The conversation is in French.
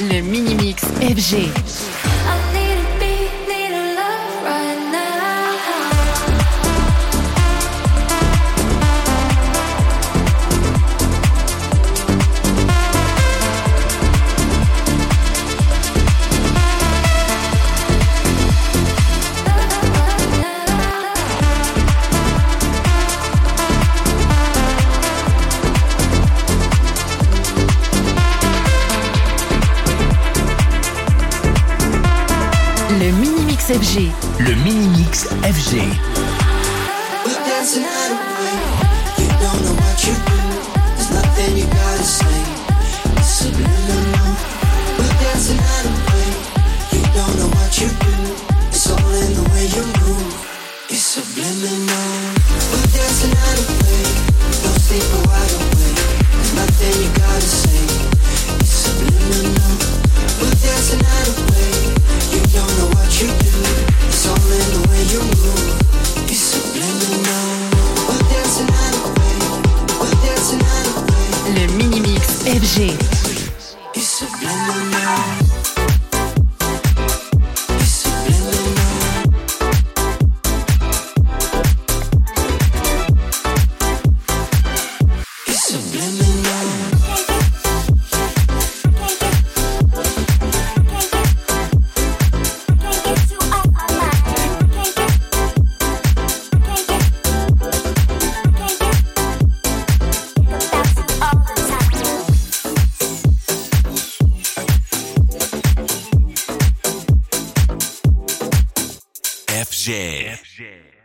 Le Mini-Mix FG. FG. Le mini-mix FG. Le mini-mix FG. FJ.